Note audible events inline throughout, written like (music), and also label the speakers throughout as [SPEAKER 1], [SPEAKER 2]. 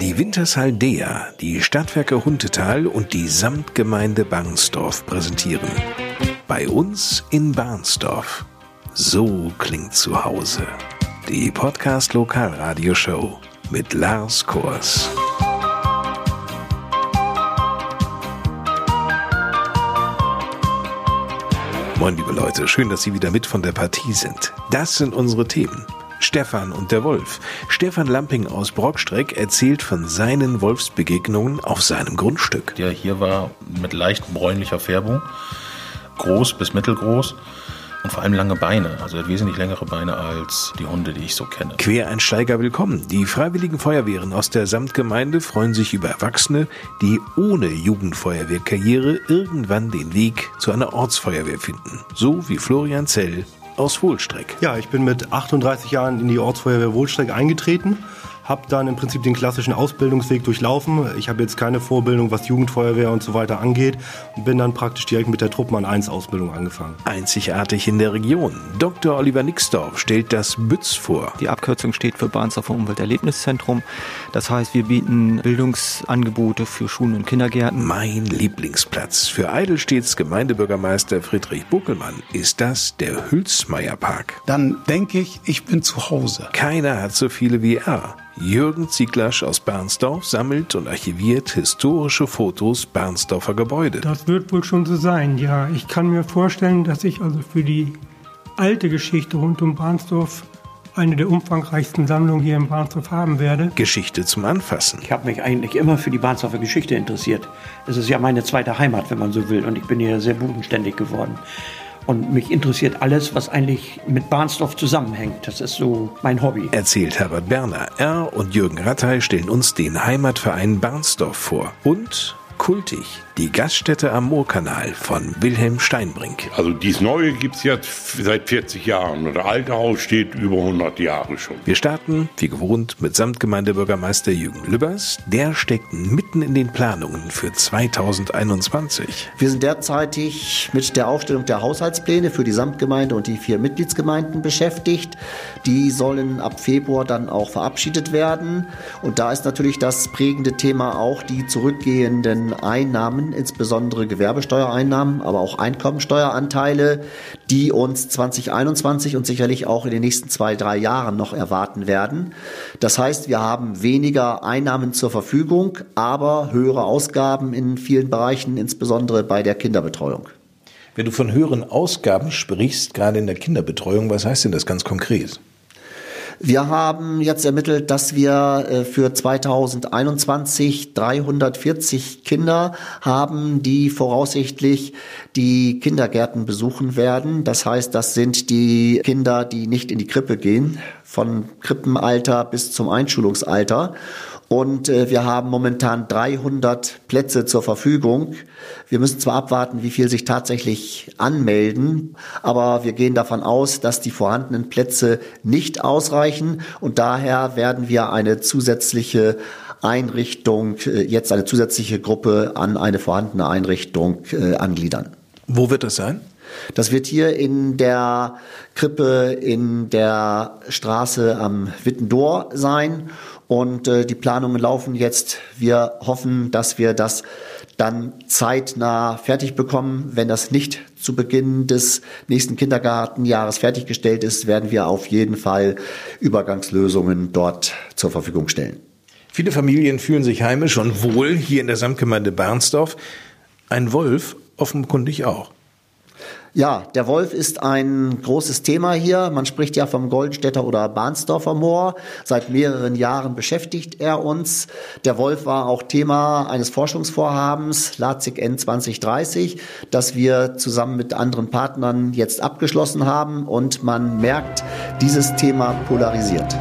[SPEAKER 1] Die Wintershaldea, die Stadtwerke Huntetal und die Samtgemeinde Barnsdorf präsentieren. Bei uns in Barnsdorf. So klingt zu Hause. Die Podcast Lokalradioshow mit Lars Kors. Moin, liebe Leute, schön, dass Sie wieder mit von der Partie sind. Das sind unsere Themen. Stefan und der Wolf. Stefan Lamping aus Brockstreck erzählt von seinen Wolfsbegegnungen auf seinem Grundstück.
[SPEAKER 2] Der hier war mit leicht bräunlicher Färbung, groß bis mittelgroß und vor allem lange Beine. Also er hat wesentlich längere Beine als die Hunde, die ich so kenne.
[SPEAKER 1] Quereinsteiger willkommen. Die Freiwilligen Feuerwehren aus der Samtgemeinde freuen sich über Erwachsene, die ohne Jugendfeuerwehrkarriere irgendwann den Weg zu einer Ortsfeuerwehr finden. So wie Florian Zell aus Wohlstreck.
[SPEAKER 3] Ja, ich bin mit 38 Jahren in die Ortsfeuerwehr Wohlstreck eingetreten habe dann im Prinzip den klassischen Ausbildungsweg durchlaufen. Ich habe jetzt keine Vorbildung, was Jugendfeuerwehr und so weiter angeht und bin dann praktisch direkt mit der Truppmann 1 Ausbildung angefangen.
[SPEAKER 1] Einzigartig in der Region. Dr. Oliver Nixdorf stellt das BÜTZ vor.
[SPEAKER 4] Die Abkürzung steht für Bahnsdorfer Umwelterlebniszentrum. Das heißt, wir bieten Bildungsangebote für Schulen und Kindergärten.
[SPEAKER 1] Mein Lieblingsplatz für Eidelstedts Gemeindebürgermeister Friedrich Buckelmann ist das der Hülsmeier Park.
[SPEAKER 5] Dann denke ich, ich bin zu Hause.
[SPEAKER 1] Keiner hat so viele wie er. Jürgen Zieglasch aus Bernsdorf sammelt und archiviert historische Fotos Bernsdorfer Gebäude.
[SPEAKER 6] Das wird wohl schon so sein, ja. Ich kann mir vorstellen, dass ich also für die alte Geschichte rund um Barnsdorf eine der umfangreichsten Sammlungen hier in Barnsdorf haben werde.
[SPEAKER 1] Geschichte zum Anfassen.
[SPEAKER 7] Ich habe mich eigentlich immer für die Barnsdorfer Geschichte interessiert. Es ist ja meine zweite Heimat, wenn man so will, und ich bin hier sehr bodenständig geworden. Und mich interessiert alles, was eigentlich mit Barnsdorf zusammenhängt. Das ist so mein Hobby.
[SPEAKER 1] Erzählt Herbert Berner. Er und Jürgen Rattay stellen uns den Heimatverein Barnsdorf vor. Und kultig. Die Gaststätte am Moorkanal von Wilhelm Steinbrink.
[SPEAKER 8] Also dies Neue gibt es jetzt seit 40 Jahren und das alte Haus steht über 100 Jahre schon.
[SPEAKER 1] Wir starten, wie gewohnt, mit Samtgemeindebürgermeister Jürgen Lübbers. Der steckt mitten in den Planungen für 2021.
[SPEAKER 9] Wir sind derzeitig mit der Aufstellung der Haushaltspläne für die Samtgemeinde und die vier Mitgliedsgemeinden beschäftigt. Die sollen ab Februar dann auch verabschiedet werden. Und da ist natürlich das prägende Thema auch die zurückgehenden Einnahmen, insbesondere Gewerbesteuereinnahmen, aber auch Einkommensteueranteile, die uns 2021 und sicherlich auch in den nächsten zwei, drei Jahren noch erwarten werden. Das heißt, wir haben weniger Einnahmen zur Verfügung, aber höhere Ausgaben in vielen Bereichen, insbesondere bei der Kinderbetreuung.
[SPEAKER 1] Wenn du von höheren Ausgaben sprichst, gerade in der Kinderbetreuung, was heißt denn das ganz konkret?
[SPEAKER 9] Wir haben jetzt ermittelt, dass wir äh, für 2021 340 Kinder haben, die voraussichtlich die Kindergärten besuchen werden. Das heißt, das sind die Kinder, die nicht in die Krippe gehen, von Krippenalter bis zum Einschulungsalter. Und äh, wir haben momentan 300 Plätze zur Verfügung. Wir müssen zwar abwarten, wie viel sich tatsächlich anmelden, aber wir gehen davon aus, dass die vorhandenen Plätze nicht ausreichen und daher werden wir eine zusätzliche Einrichtung, äh, jetzt eine zusätzliche Gruppe an eine vorhandene Einrichtung äh, angliedern.
[SPEAKER 1] Wo wird das sein?
[SPEAKER 9] Das wird hier in der Krippe in der Straße am Wittendor sein und äh, die Planungen laufen jetzt. Wir hoffen, dass wir das dann zeitnah fertig bekommen. Wenn das nicht zu Beginn des nächsten Kindergartenjahres fertiggestellt ist, werden wir auf jeden Fall Übergangslösungen dort zur Verfügung stellen.
[SPEAKER 1] Viele Familien fühlen sich heimisch und wohl hier in der Samtgemeinde Bernsdorf. Ein Wolf offenkundig auch.
[SPEAKER 9] Ja, der Wolf ist ein großes Thema hier. Man spricht ja vom Goldenstädter oder Bahnsdorfer Moor. Seit mehreren Jahren beschäftigt er uns. Der Wolf war auch Thema eines Forschungsvorhabens Lazig N 2030, das wir zusammen mit anderen Partnern jetzt abgeschlossen haben. Und man merkt, dieses Thema polarisiert.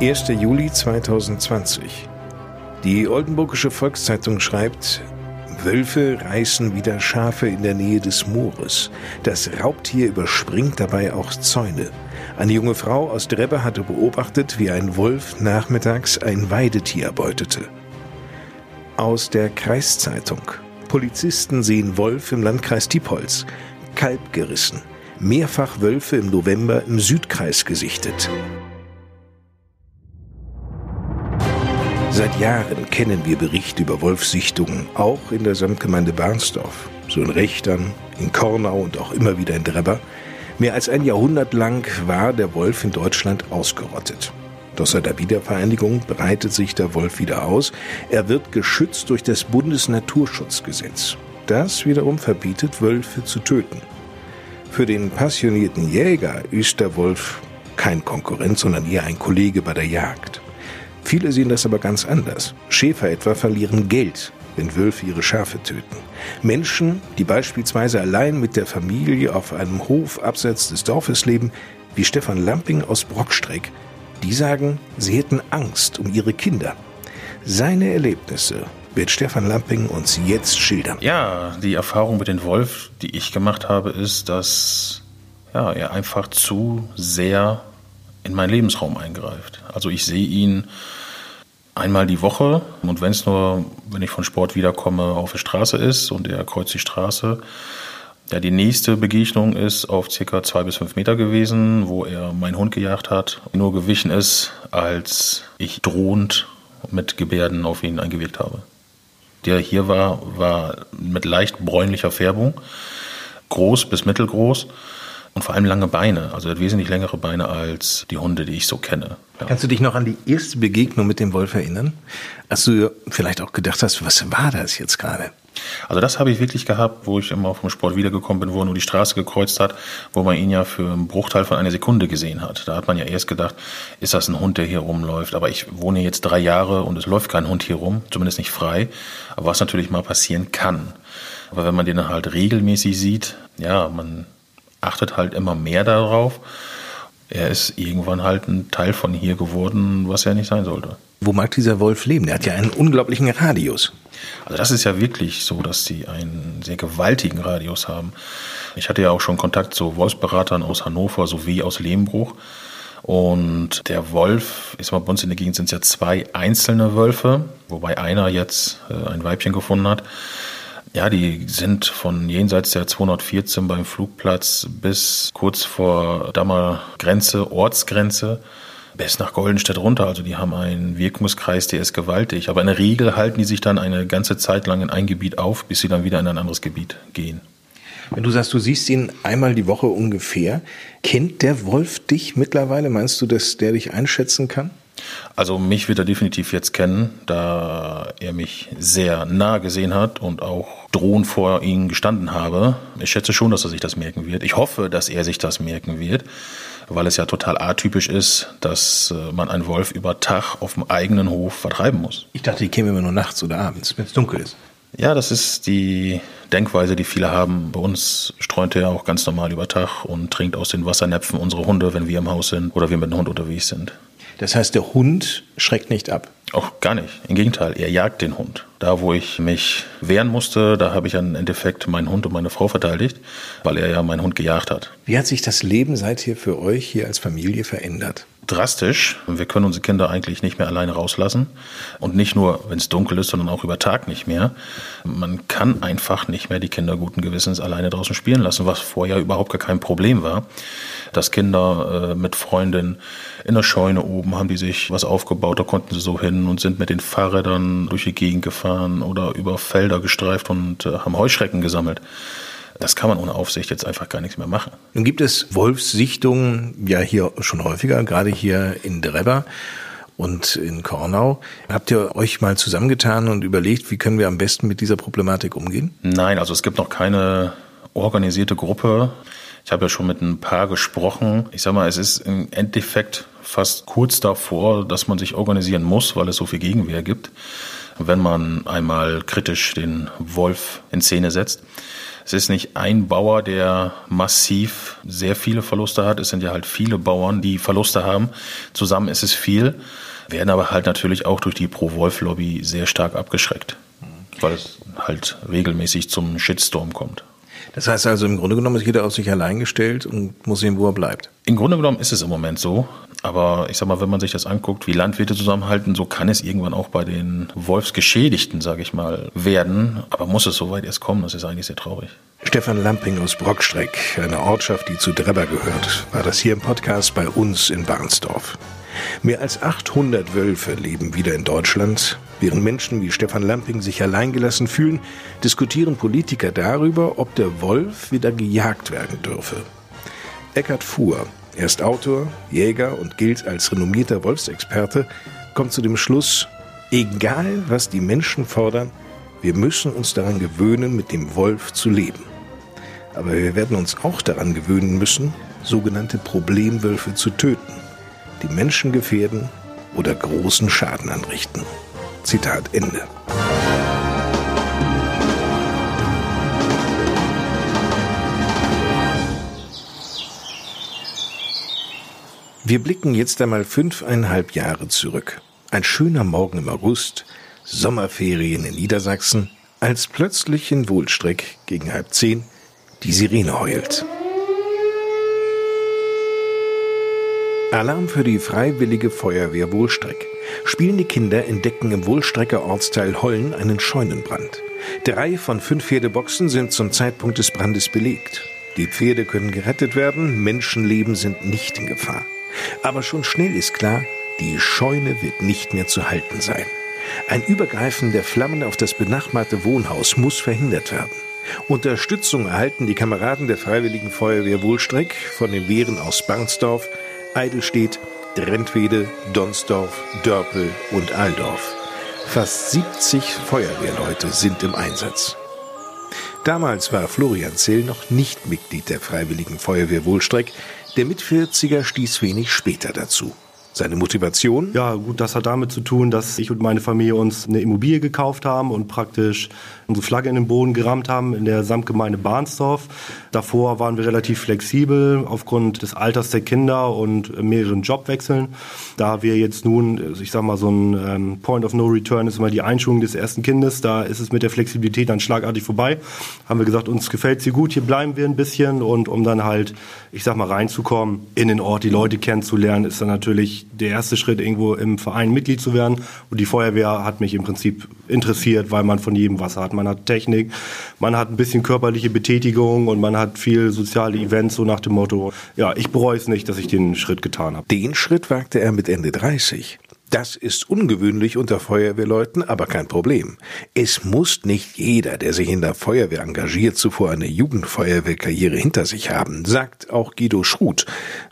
[SPEAKER 1] Erster Juli 2020. Die Oldenburgische Volkszeitung schreibt, Wölfe reißen wieder Schafe in der Nähe des Moores. Das Raubtier überspringt dabei auch Zäune. Eine junge Frau aus Drebbe hatte beobachtet, wie ein Wolf nachmittags ein Weidetier beutete. Aus der Kreiszeitung. Polizisten sehen Wolf im Landkreis Diepholz. Kalb gerissen. Mehrfach Wölfe im November im Südkreis gesichtet. Seit Jahren kennen wir Berichte über Wolfsichtungen, auch in der Samtgemeinde Barnsdorf, so in Rechtern, in Kornau und auch immer wieder in Drebber. Mehr als ein Jahrhundert lang war der Wolf in Deutschland ausgerottet. Doch seit der Wiedervereinigung breitet sich der Wolf wieder aus. Er wird geschützt durch das Bundesnaturschutzgesetz. Das wiederum verbietet, Wölfe zu töten. Für den passionierten Jäger ist der Wolf kein Konkurrent, sondern eher ein Kollege bei der Jagd. Viele sehen das aber ganz anders. Schäfer etwa verlieren Geld, wenn Wölfe ihre Schafe töten. Menschen, die beispielsweise allein mit der Familie auf einem Hof abseits des Dorfes leben, wie Stefan Lamping aus Brockstreck, die sagen, sie hätten Angst um ihre Kinder. Seine Erlebnisse wird Stefan Lamping uns jetzt schildern.
[SPEAKER 2] Ja, die Erfahrung mit dem Wolf, die ich gemacht habe, ist, dass ja, er einfach zu sehr in meinen Lebensraum eingreift. Also ich sehe ihn einmal die Woche und wenn es nur, wenn ich von Sport wiederkomme, auf der Straße ist und er kreuzt die Straße. Ja, die nächste Begegnung ist auf circa zwei bis fünf Meter gewesen, wo er meinen Hund gejagt hat, nur gewichen ist, als ich drohend mit Gebärden auf ihn eingewirkt habe. Der hier war, war mit leicht bräunlicher Färbung, groß bis mittelgroß und vor allem lange Beine. Also er hat wesentlich längere Beine als die Hunde, die ich so kenne.
[SPEAKER 1] Ja. Kannst du dich noch an die erste Begegnung mit dem Wolf erinnern? Als du vielleicht auch gedacht hast, was war das jetzt gerade?
[SPEAKER 2] Also das habe ich wirklich gehabt, wo ich immer vom Sport wiedergekommen bin, wo er nur die Straße gekreuzt hat, wo man ihn ja für einen Bruchteil von einer Sekunde gesehen hat. Da hat man ja erst gedacht, ist das ein Hund, der hier rumläuft? Aber ich wohne jetzt drei Jahre und es läuft kein Hund hier rum, zumindest nicht frei. Aber was natürlich mal passieren kann. Aber wenn man den halt regelmäßig sieht, ja, man achtet halt immer mehr darauf. Er ist irgendwann halt ein Teil von hier geworden, was er nicht sein sollte.
[SPEAKER 1] Wo mag dieser Wolf leben? Der hat ja einen unglaublichen Radius.
[SPEAKER 2] Also das ist ja wirklich so, dass sie einen sehr gewaltigen Radius haben. Ich hatte ja auch schon Kontakt zu Wolfsberatern aus Hannover sowie aus Lehmbruch. Und der Wolf, ist mal bei uns in der Gegend sind es ja zwei einzelne Wölfe, wobei einer jetzt äh, ein Weibchen gefunden hat. Ja, die sind von jenseits der 214 beim Flugplatz bis kurz vor Dammer Grenze, Ortsgrenze, bis nach Goldenstedt runter. Also die haben einen Wirkungskreis, der ist gewaltig. Aber in der Regel halten die sich dann eine ganze Zeit lang in ein Gebiet auf, bis sie dann wieder in ein anderes Gebiet gehen.
[SPEAKER 1] Wenn du sagst, du siehst ihn einmal die Woche ungefähr, kennt der Wolf dich mittlerweile? Meinst du, dass der dich einschätzen kann?
[SPEAKER 2] Also mich wird er definitiv jetzt kennen, da er mich sehr nah gesehen hat und auch drohend vor ihm gestanden habe. Ich schätze schon, dass er sich das merken wird. Ich hoffe, dass er sich das merken wird, weil es ja total atypisch ist, dass äh, man einen Wolf über Tag auf dem eigenen Hof vertreiben muss.
[SPEAKER 1] Ich dachte, die kämen immer nur nachts oder abends, wenn es dunkel ist.
[SPEAKER 2] Ja, das ist die Denkweise, die viele haben. Bei uns streunt er auch ganz normal über Tag und trinkt aus den Wassernäpfen unsere Hunde, wenn wir im Haus sind oder wir mit dem Hund unterwegs sind.
[SPEAKER 1] Das heißt, der Hund schreckt nicht ab.
[SPEAKER 2] Auch gar nicht. Im Gegenteil, er jagt den Hund. Da, wo ich mich wehren musste, da habe ich im Endeffekt meinen Hund und meine Frau verteidigt, weil er ja meinen Hund gejagt hat.
[SPEAKER 1] Wie hat sich das Leben seither für euch hier als Familie verändert?
[SPEAKER 2] Drastisch. Wir können unsere Kinder eigentlich nicht mehr alleine rauslassen. Und nicht nur, wenn es dunkel ist, sondern auch über Tag nicht mehr. Man kann einfach nicht mehr die Kinder guten Gewissens alleine draußen spielen lassen, was vorher überhaupt gar kein Problem war. Dass Kinder äh, mit Freundinnen in der Scheune oben haben die sich was aufgebaut, da konnten sie so hin und sind mit den Fahrrädern durch die Gegend gefahren oder über Felder gestreift und äh, haben Heuschrecken gesammelt. Das kann man ohne Aufsicht jetzt einfach gar nichts mehr machen.
[SPEAKER 1] Nun gibt es Wolfssichtungen ja hier schon häufiger, gerade hier in Drebber und in Kornau. Habt ihr euch mal zusammengetan und überlegt, wie können wir am besten mit dieser Problematik umgehen?
[SPEAKER 2] Nein, also es gibt noch keine organisierte Gruppe. Ich habe ja schon mit ein paar gesprochen. Ich sage mal, es ist im Endeffekt fast kurz davor, dass man sich organisieren muss, weil es so viel Gegenwehr gibt, wenn man einmal kritisch den Wolf in Szene setzt. Es ist nicht ein Bauer, der massiv sehr viele Verluste hat. Es sind ja halt viele Bauern, die Verluste haben. Zusammen ist es viel, werden aber halt natürlich auch durch die Pro-Wolf-Lobby sehr stark abgeschreckt, weil es halt regelmäßig zum Shitstorm kommt.
[SPEAKER 1] Das heißt also, im Grunde genommen ist jeder auf sich allein gestellt und muss sehen, wo er bleibt.
[SPEAKER 2] Im Grunde genommen ist es im Moment so. Aber ich sag mal, wenn man sich das anguckt, wie Landwirte zusammenhalten, so kann es irgendwann auch bei den Wolfsgeschädigten, sage ich mal, werden. Aber muss es soweit erst kommen, das ist eigentlich sehr traurig.
[SPEAKER 1] Stefan Lamping aus Brockstreck, eine Ortschaft, die zu Drebber gehört, war das hier im Podcast bei uns in Barnsdorf. Mehr als 800 Wölfe leben wieder in Deutschland. Während Menschen wie Stefan Lamping sich alleingelassen fühlen, diskutieren Politiker darüber, ob der Wolf wieder gejagt werden dürfe. Eckhard Fuhr, er ist Autor, Jäger und gilt als renommierter Wolfsexperte, kommt zu dem Schluss, egal was die Menschen fordern, wir müssen uns daran gewöhnen, mit dem Wolf zu leben. Aber wir werden uns auch daran gewöhnen müssen, sogenannte Problemwölfe zu töten, die Menschen gefährden oder großen Schaden anrichten. Zitat Ende. Wir blicken jetzt einmal fünfeinhalb Jahre zurück. Ein schöner Morgen im August, Sommerferien in Niedersachsen, als plötzlich in Wohlstreck gegen halb zehn die Sirene heult. Alarm für die Freiwillige Feuerwehr Wohlstreck. Spielende Kinder entdecken im Wohlstrecker Ortsteil Hollen einen Scheunenbrand. Drei von fünf Pferdeboxen sind zum Zeitpunkt des Brandes belegt. Die Pferde können gerettet werden, Menschenleben sind nicht in Gefahr. Aber schon schnell ist klar, die Scheune wird nicht mehr zu halten sein. Ein Übergreifen der Flammen auf das benachbarte Wohnhaus muss verhindert werden. Unterstützung erhalten die Kameraden der Freiwilligen Feuerwehr Wohlstreck von den Wehren aus Barnsdorf, Eidelstedt, Drentwede, Donsdorf, Dörpel und Aldorf. Fast 70 Feuerwehrleute sind im Einsatz. Damals war Florian Zell noch nicht Mitglied der Freiwilligen Feuerwehr Wohlstreck. Der Mit-40er stieß wenig später dazu. Seine Motivation?
[SPEAKER 3] Ja, gut, das hat damit zu tun, dass ich und meine Familie uns eine Immobilie gekauft haben und praktisch unsere Flagge in den Boden gerammt haben in der Samtgemeinde Barnsdorf. Davor waren wir relativ flexibel aufgrund des Alters der Kinder und mehreren Jobwechseln. Da wir jetzt nun, ich sag mal, so ein ähm, Point of No Return ist immer die Einschulung des ersten Kindes, da ist es mit der Flexibilität dann schlagartig vorbei. Haben wir gesagt, uns gefällt sie gut, hier bleiben wir ein bisschen und um dann halt, ich sag mal, reinzukommen in den Ort, die Leute kennenzulernen, ist dann natürlich der erste Schritt, irgendwo im Verein Mitglied zu werden. Und die Feuerwehr hat mich im Prinzip interessiert, weil man von jedem was hat. Man hat Technik, man hat ein bisschen körperliche Betätigung und man hat viel soziale Events, so nach dem Motto, ja, ich bereue es nicht, dass ich den Schritt getan habe.
[SPEAKER 1] Den Schritt wagte er mit Ende 30. Das ist ungewöhnlich unter Feuerwehrleuten, aber kein Problem. Es muss nicht jeder, der sich in der Feuerwehr engagiert, zuvor eine Jugendfeuerwehrkarriere hinter sich haben, sagt auch Guido Schruth,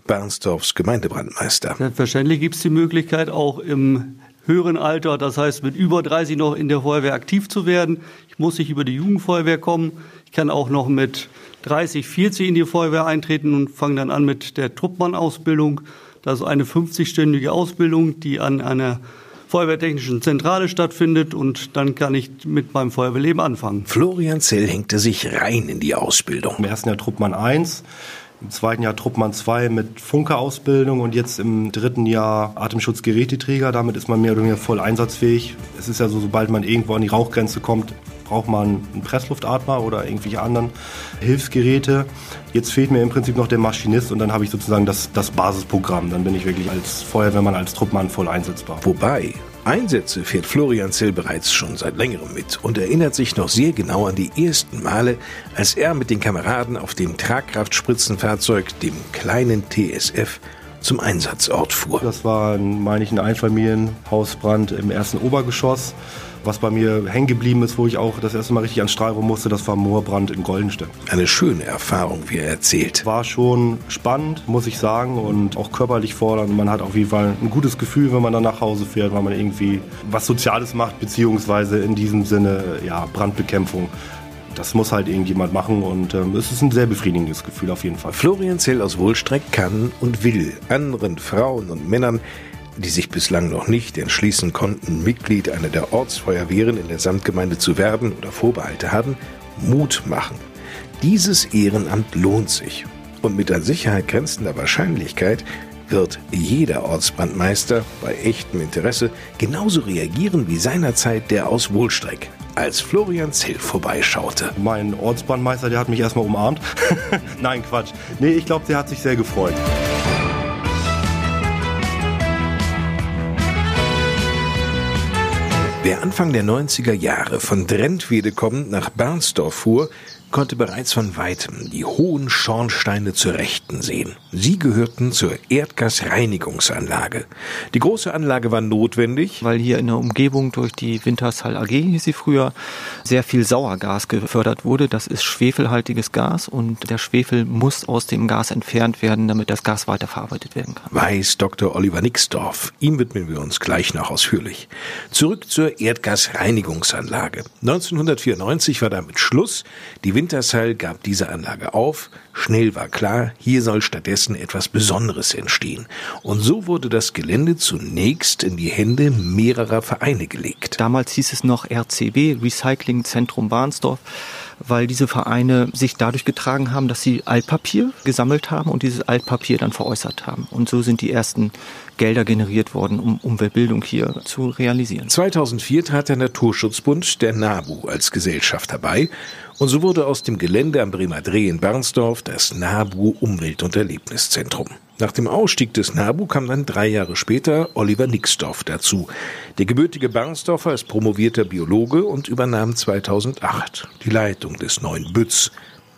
[SPEAKER 1] Barnsdorfs Gemeindebrandmeister.
[SPEAKER 10] Selbstverständlich gibt es die Möglichkeit, auch im höheren Alter, das heißt mit über 30 noch in der Feuerwehr aktiv zu werden. Ich muss nicht über die Jugendfeuerwehr kommen. Ich kann auch noch mit 30, 40 in die Feuerwehr eintreten und fange dann an mit der Truppmann-Ausbildung. Das ist eine 50-stündige Ausbildung, die an einer Feuerwehrtechnischen Zentrale stattfindet und dann kann ich mit meinem Feuerwehrleben anfangen.
[SPEAKER 1] Florian Zell hängte sich rein in die Ausbildung.
[SPEAKER 3] Im ersten Jahr Truppmann 1, im zweiten Jahr Truppmann 2 mit Funkerausbildung und jetzt im dritten Jahr Atemschutzgeräteträger. Damit ist man mehr oder weniger voll einsatzfähig. Es ist ja so, sobald man irgendwo an die Rauchgrenze kommt, braucht man einen Pressluftatmer oder irgendwelche anderen Hilfsgeräte. Jetzt fehlt mir im Prinzip noch der Maschinist und dann habe ich sozusagen das, das Basisprogramm. Dann bin ich wirklich als Feuerwehrmann, als Truppmann voll einsetzbar.
[SPEAKER 1] Wobei, Einsätze fährt Florian Zell bereits schon seit längerem mit und erinnert sich noch sehr genau an die ersten Male, als er mit den Kameraden auf dem Tragkraftspritzenfahrzeug, dem kleinen TSF, zum Einsatzort fuhr.
[SPEAKER 3] Das war, meine ich, ein Einfamilienhausbrand im ersten Obergeschoss. Was bei mir hängen geblieben ist, wo ich auch das erste Mal richtig ans Strahlrohr musste, das war Moorbrand in Goldenstedt.
[SPEAKER 1] Eine schöne Erfahrung, wie er erzählt.
[SPEAKER 3] War schon spannend, muss ich sagen, und auch körperlich fordernd. Man hat auf jeden Fall ein gutes Gefühl, wenn man dann nach Hause fährt, weil man irgendwie was Soziales macht, beziehungsweise in diesem Sinne ja, Brandbekämpfung das muss halt irgendjemand machen und ähm, es ist ein sehr befriedigendes Gefühl auf jeden Fall.
[SPEAKER 1] Florian Zell aus Wohlstreck kann und will anderen Frauen und Männern die sich bislang noch nicht entschließen konnten, Mitglied einer der Ortsfeuerwehren in der Samtgemeinde zu werden oder Vorbehalte haben, Mut machen. Dieses Ehrenamt lohnt sich. Und mit an Sicherheit grenzender Wahrscheinlichkeit wird jeder Ortsbrandmeister bei echtem Interesse genauso reagieren wie seinerzeit der aus Wohlstreck, als Florian Zell vorbeischaute.
[SPEAKER 3] Mein Ortsbrandmeister, der hat mich erstmal umarmt. (laughs) Nein, Quatsch. Nee, ich glaube, der hat sich sehr gefreut.
[SPEAKER 1] Wer Anfang der 90er Jahre von Drentwede kommend nach Bernsdorf fuhr, konnte bereits von weitem die hohen Schornsteine zur Rechten sehen. Sie gehörten zur Erdgasreinigungsanlage. Die große Anlage war notwendig,
[SPEAKER 4] weil hier in der Umgebung durch die Wintershall AG, hieß sie früher, sehr viel Sauergas gefördert wurde. Das ist schwefelhaltiges Gas und der Schwefel muss aus dem Gas entfernt werden, damit das Gas weiterverarbeitet werden kann.
[SPEAKER 1] Weiß Dr. Oliver Nixdorf. Ihm widmen wir uns gleich noch ausführlich. Zurück zur Erdgasreinigungsanlage. 1994 war damit Schluss. Die Wintershall gab diese Anlage auf. Schnell war klar, hier soll stattdessen etwas Besonderes entstehen. Und so wurde das Gelände zunächst in die Hände mehrerer Vereine gelegt.
[SPEAKER 4] Damals hieß es noch RCB, Recycling Zentrum Barnsdorf weil diese Vereine sich dadurch getragen haben, dass sie Altpapier gesammelt haben und dieses Altpapier dann veräußert haben. Und so sind die ersten Gelder generiert worden, um Umweltbildung hier zu realisieren.
[SPEAKER 1] 2004 trat der Naturschutzbund, der NABU, als Gesellschaft dabei und so wurde aus dem Gelände am Bremer Dreh in Bernsdorf das NABU Umwelt- und Erlebniszentrum. Nach dem Ausstieg des NABU kam dann drei Jahre später Oliver Nixdorf dazu. Der gebürtige Bernsdorfer ist promovierter Biologe und übernahm 2008 die Leitung des neuen Bütz,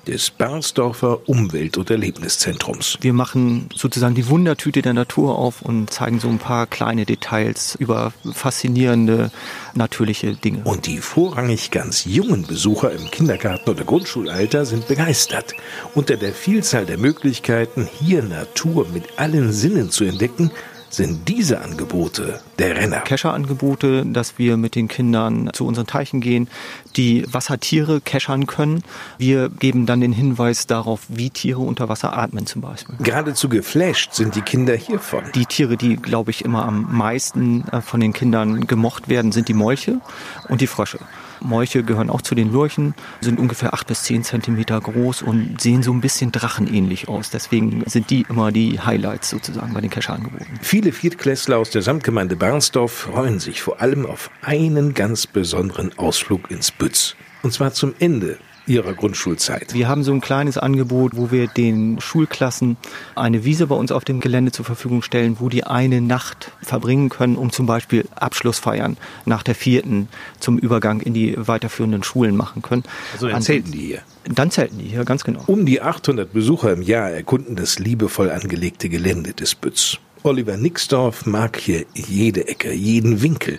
[SPEAKER 1] des Bernsdorfer Umwelt- und Erlebniszentrums.
[SPEAKER 4] Wir machen sozusagen die Wundertüte der Natur auf und zeigen so ein paar kleine Details über faszinierende natürliche Dinge.
[SPEAKER 1] Und die vorrangig ganz jungen Besucher im Kindergarten oder Grundschulalter sind begeistert. Unter der Vielzahl der Möglichkeiten, hier Natur mit allen Sinnen zu entdecken, sind diese Angebote der Renner.
[SPEAKER 4] Kescherangebote, dass wir mit den Kindern zu unseren Teichen gehen, die Wassertiere keschern können. Wir geben dann den Hinweis darauf, wie Tiere unter Wasser atmen zum Beispiel.
[SPEAKER 1] Geradezu geflasht sind die Kinder hiervon.
[SPEAKER 4] Die Tiere, die, glaube ich, immer am meisten äh, von den Kindern gemocht werden, sind die Molche und die Frösche. Molche gehören auch zu den Lurchen, sind ungefähr acht bis zehn Zentimeter groß und sehen so ein bisschen drachenähnlich aus. Deswegen sind die immer die Highlights sozusagen bei den Kescherangeboten.
[SPEAKER 1] Viele Viertklässler aus der Samtgemeinde Barnsdorf freuen sich vor allem auf einen ganz besonderen Ausflug ins Bütz. Und zwar zum Ende Ihrer Grundschulzeit?
[SPEAKER 4] Wir haben so ein kleines Angebot, wo wir den Schulklassen eine Wiese bei uns auf dem Gelände zur Verfügung stellen, wo die eine Nacht verbringen können, um zum Beispiel Abschlussfeiern nach der vierten zum Übergang in die weiterführenden Schulen machen können.
[SPEAKER 1] Also dann zelten die hier?
[SPEAKER 4] Dann zelten die hier, ganz genau.
[SPEAKER 1] Um die 800 Besucher im Jahr erkunden das liebevoll angelegte Gelände des Bütz. Oliver Nixdorf mag hier jede Ecke, jeden Winkel.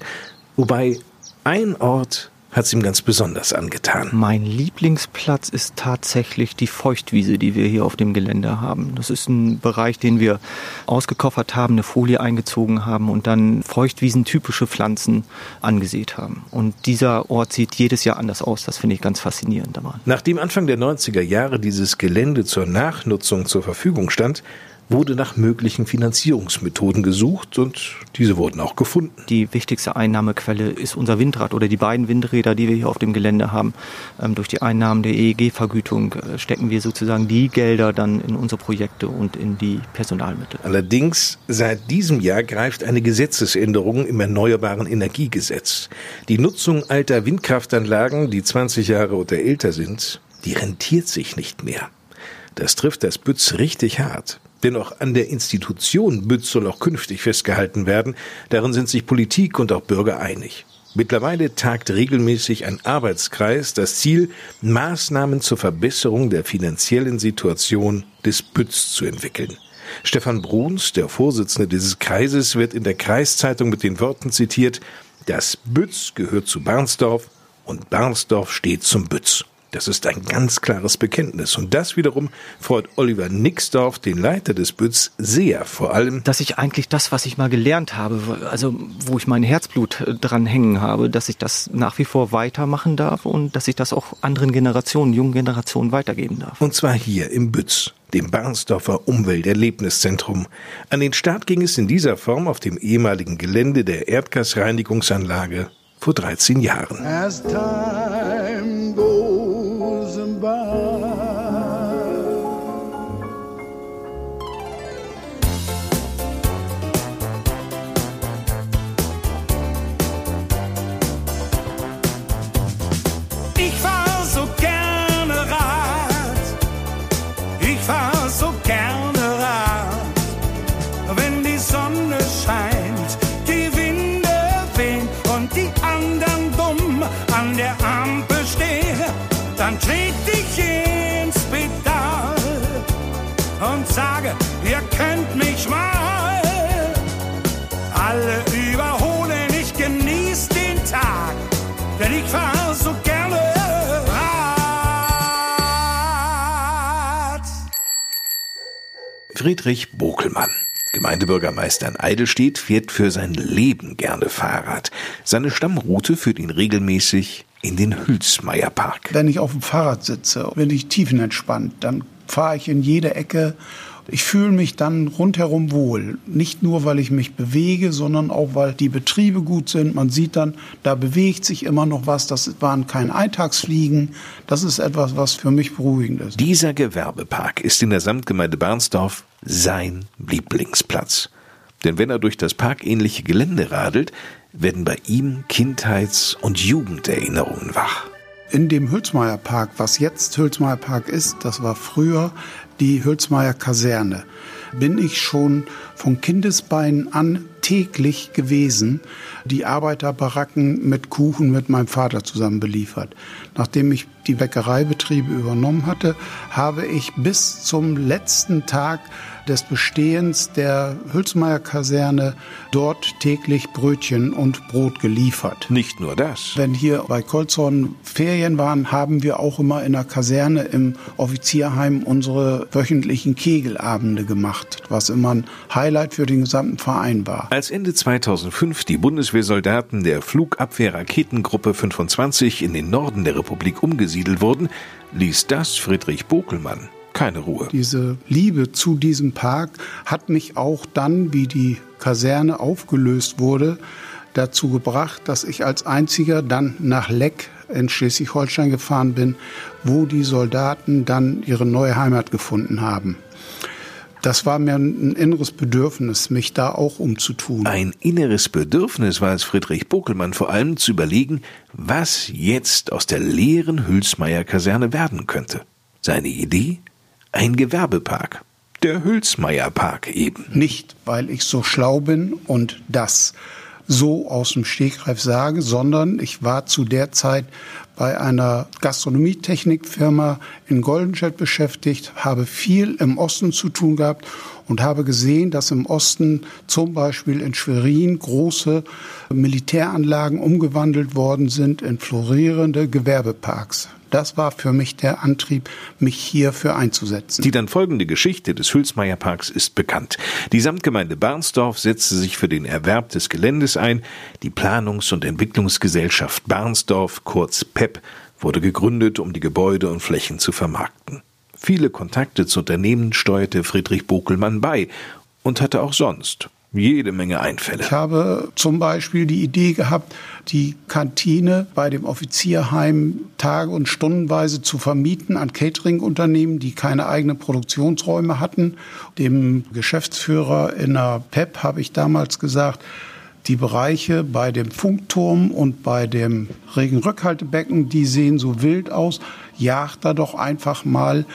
[SPEAKER 1] Wobei ein Ort hat es ihm ganz besonders angetan.
[SPEAKER 4] Mein Lieblingsplatz ist tatsächlich die Feuchtwiese, die wir hier auf dem Gelände haben. Das ist ein Bereich, den wir ausgekoffert haben, eine Folie eingezogen haben und dann Feuchtwiesen-typische Pflanzen angesät haben. Und dieser Ort sieht jedes Jahr anders aus. Das finde ich ganz faszinierend daran.
[SPEAKER 1] Nachdem Anfang der 90er Jahre dieses Gelände zur Nachnutzung zur Verfügung stand, wurde nach möglichen Finanzierungsmethoden gesucht und diese wurden auch gefunden.
[SPEAKER 4] Die wichtigste Einnahmequelle ist unser Windrad oder die beiden Windräder, die wir hier auf dem Gelände haben. Ähm, durch die Einnahmen der EEG-Vergütung äh, stecken wir sozusagen die Gelder dann in unsere Projekte und in die Personalmittel.
[SPEAKER 1] Allerdings seit diesem Jahr greift eine Gesetzesänderung im Erneuerbaren Energiegesetz. Die Nutzung alter Windkraftanlagen, die 20 Jahre oder älter sind, die rentiert sich nicht mehr. Das trifft das Bütz richtig hart. Denn auch an der Institution Bütz soll auch künftig festgehalten werden. Darin sind sich Politik und auch Bürger einig. Mittlerweile tagt regelmäßig ein Arbeitskreis. Das Ziel, Maßnahmen zur Verbesserung der finanziellen Situation des Bütz zu entwickeln. Stefan Bruns, der Vorsitzende dieses Kreises, wird in der Kreiszeitung mit den Worten zitiert, das Bütz gehört zu Barnsdorf und Barnsdorf steht zum Bütz. Das ist ein ganz klares Bekenntnis. Und das wiederum freut Oliver Nixdorf, den Leiter des Bütz, sehr. Vor allem,
[SPEAKER 4] dass ich eigentlich das, was ich mal gelernt habe, also wo ich mein Herzblut äh, dran hängen habe, dass ich das nach wie vor weitermachen darf und dass ich das auch anderen Generationen, jungen Generationen weitergeben darf.
[SPEAKER 1] Und zwar hier im Bütz dem Barnsdorfer Umwelterlebniszentrum. An den Start ging es in dieser Form auf dem ehemaligen Gelände der Erdgasreinigungsanlage vor 13 Jahren. Friedrich Bokelmann. Gemeindebürgermeister in Eidelstedt fährt für sein Leben gerne Fahrrad. Seine Stammroute führt ihn regelmäßig in den Hülsmeierpark.
[SPEAKER 5] Wenn ich auf dem Fahrrad sitze, bin ich tiefenentspannt, dann fahre ich in jede Ecke. Ich fühle mich dann rundherum wohl. Nicht nur, weil ich mich bewege, sondern auch, weil die Betriebe gut sind. Man sieht dann, da bewegt sich immer noch was. Das waren kein Eintagsfliegen. Das ist etwas, was für mich beruhigend ist.
[SPEAKER 1] Dieser Gewerbepark ist in der Samtgemeinde Barnsdorf sein Lieblingsplatz. Denn wenn er durch das parkähnliche Gelände radelt, werden bei ihm Kindheits- und Jugenderinnerungen wach.
[SPEAKER 5] In dem Hülsmeier Park, was jetzt Hülsmeier Park ist, das war früher die Hülsmeier Kaserne, bin ich schon von Kindesbeinen an täglich gewesen, die Arbeiterbaracken mit Kuchen mit meinem Vater zusammen beliefert. Nachdem ich die Bäckereibetriebe übernommen hatte, habe ich bis zum letzten Tag des Bestehens der Hülsmeier Kaserne dort täglich Brötchen und Brot geliefert.
[SPEAKER 1] Nicht nur das.
[SPEAKER 5] Wenn hier bei Kolzorn Ferien waren, haben wir auch immer in der Kaserne im Offizierheim unsere wöchentlichen Kegelabende gemacht, was immer ein Highlight für den gesamten Verein war.
[SPEAKER 1] Als Ende 2005 die Bundeswehrsoldaten der Flugabwehr-Raketengruppe 25 in den Norden der Republik umgesiedelt wurden, ließ das Friedrich Bokelmann keine Ruhe.
[SPEAKER 5] Diese Liebe zu diesem Park hat mich auch dann, wie die Kaserne aufgelöst wurde, dazu gebracht, dass ich als einziger dann nach Leck in Schleswig-Holstein gefahren bin, wo die Soldaten dann ihre neue Heimat gefunden haben. Das war mir ein inneres Bedürfnis, mich da auch umzutun.
[SPEAKER 1] Ein inneres Bedürfnis war es Friedrich Bokelmann vor allem zu überlegen, was jetzt aus der leeren Hülsmeier Kaserne werden könnte. Seine Idee? Ein Gewerbepark. Der Hülsmeier Park eben.
[SPEAKER 5] Nicht, weil ich so schlau bin und das so aus dem Stegreif sage, sondern ich war zu der Zeit bei einer Gastronomietechnikfirma in Goldenstedt beschäftigt, habe viel im Osten zu tun gehabt und habe gesehen, dass im Osten zum Beispiel in Schwerin große Militäranlagen umgewandelt worden sind in florierende Gewerbeparks. Das war für mich der Antrieb, mich hierfür einzusetzen.
[SPEAKER 1] Die dann folgende Geschichte des Hülsmeier Parks ist bekannt. Die Samtgemeinde Barnsdorf setzte sich für den Erwerb des Geländes ein. Die Planungs- und Entwicklungsgesellschaft Barnsdorf, kurz PEP, wurde gegründet, um die Gebäude und Flächen zu vermarkten. Viele Kontakte zu Unternehmen steuerte Friedrich Bokelmann bei und hatte auch sonst jede Menge Einfälle.
[SPEAKER 5] Ich habe zum Beispiel die Idee gehabt, die Kantine bei dem Offizierheim tage- und stundenweise zu vermieten an Catering-Unternehmen, die keine eigenen Produktionsräume hatten. Dem Geschäftsführer in der PEP habe ich damals gesagt, die Bereiche bei dem Funkturm und bei dem Regenrückhaltebecken, die sehen so wild aus. Jagt da doch einfach mal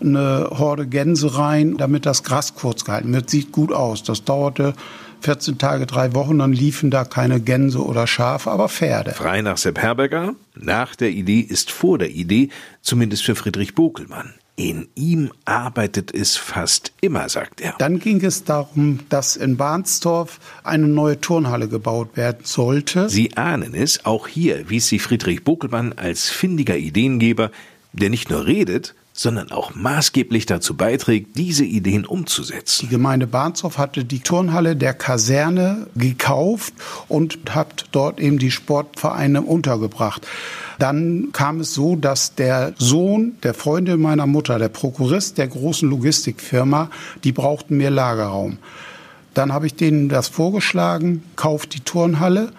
[SPEAKER 5] eine Horde Gänse rein, damit das Gras kurz gehalten wird. Sieht gut aus. Das dauerte 14 Tage, drei Wochen, dann liefen da keine Gänse oder Schafe, aber Pferde.
[SPEAKER 1] Frei nach Sepp Herberger, nach der Idee ist vor der Idee, zumindest für Friedrich Bokelmann. In ihm arbeitet es fast immer, sagt er.
[SPEAKER 5] Dann ging es darum, dass in Barnsdorf eine neue Turnhalle gebaut werden sollte.
[SPEAKER 1] Sie ahnen es, auch hier wies sie Friedrich Bokelmann als findiger Ideengeber, der nicht nur redet, sondern auch maßgeblich dazu beiträgt, diese Ideen umzusetzen.
[SPEAKER 5] Die Gemeinde Barnsdorf hatte die Turnhalle der Kaserne gekauft und hat dort eben die Sportvereine untergebracht. Dann kam es so, dass der Sohn der Freundin meiner Mutter, der Prokurist der großen Logistikfirma, die brauchten mehr Lagerraum. Dann habe ich denen das vorgeschlagen, kauft die Turnhalle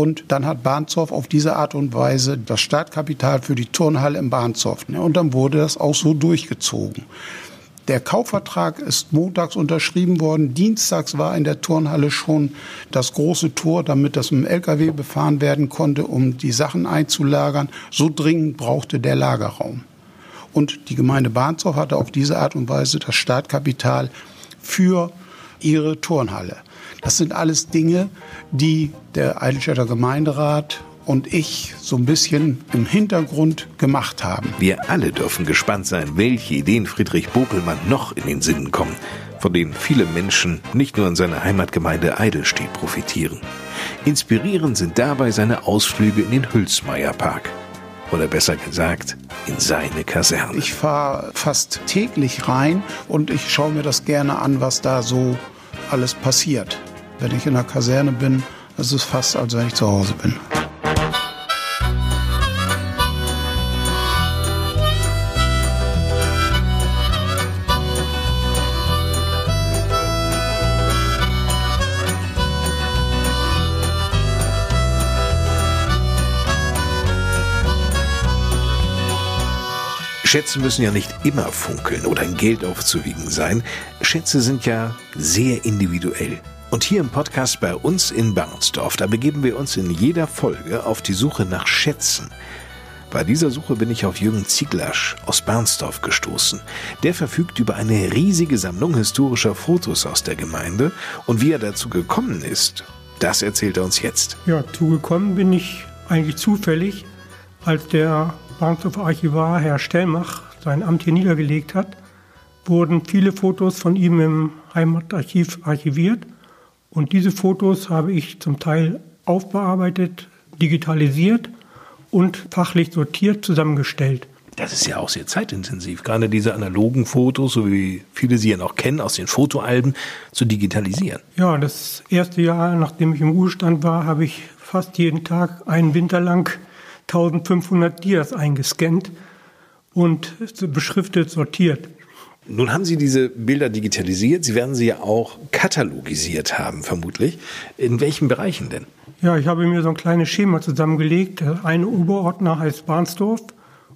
[SPEAKER 5] und dann hat Bahnsdorf auf diese Art und Weise das Startkapital für die Turnhalle im Bahnsdorf. Und dann wurde das auch so durchgezogen. Der Kaufvertrag ist montags unterschrieben worden. Dienstags war in der Turnhalle schon das große Tor, damit das mit dem LKW befahren werden konnte, um die Sachen einzulagern. So dringend brauchte der Lagerraum. Und die Gemeinde Bahnsdorf hatte auf diese Art und Weise das Startkapital für ihre Turnhalle. Das sind alles Dinge, die der Eidelstädter Gemeinderat und ich so ein bisschen im Hintergrund gemacht haben.
[SPEAKER 1] Wir alle dürfen gespannt sein, welche Ideen Friedrich Bopelmann noch in den Sinn kommen, von denen viele Menschen nicht nur in seiner Heimatgemeinde Eidelstedt profitieren. Inspirierend sind dabei seine Ausflüge in den Hülsmeierpark. Oder besser gesagt, in seine Kaserne.
[SPEAKER 5] Ich fahre fast täglich rein und ich schaue mir das gerne an, was da so alles passiert. Wenn ich in der Kaserne bin, ist es fast, als wenn ich zu Hause bin.
[SPEAKER 1] Schätze müssen ja nicht immer funkeln oder in Geld aufzuwiegen sein. Schätze sind ja sehr individuell. Und hier im Podcast bei uns in Barnsdorf, da begeben wir uns in jeder Folge auf die Suche nach Schätzen. Bei dieser Suche bin ich auf Jürgen Zieglasch aus Barnsdorf gestoßen. Der verfügt über eine riesige Sammlung historischer Fotos aus der Gemeinde und wie er dazu gekommen ist, das erzählt er uns jetzt.
[SPEAKER 6] Ja, zugekommen bin ich eigentlich zufällig, als der Barnsdorfer Archivar Herr Stellmach sein Amt hier niedergelegt hat, wurden viele Fotos von ihm im Heimatarchiv archiviert. Und diese Fotos habe ich zum Teil aufbearbeitet, digitalisiert und fachlich sortiert zusammengestellt.
[SPEAKER 1] Das ist ja auch sehr zeitintensiv, gerade diese analogen Fotos, so wie viele sie ja noch kennen aus den Fotoalben, zu digitalisieren.
[SPEAKER 6] Ja, das erste Jahr, nachdem ich im Ruhestand war, habe ich fast jeden Tag einen Winter lang 1500 Dias eingescannt und beschriftet sortiert.
[SPEAKER 1] Nun haben Sie diese Bilder digitalisiert. Sie werden sie ja auch katalogisiert haben, vermutlich. In welchen Bereichen denn?
[SPEAKER 6] Ja, ich habe mir so ein kleines Schema zusammengelegt. Ein Oberordner heißt Barnsdorf.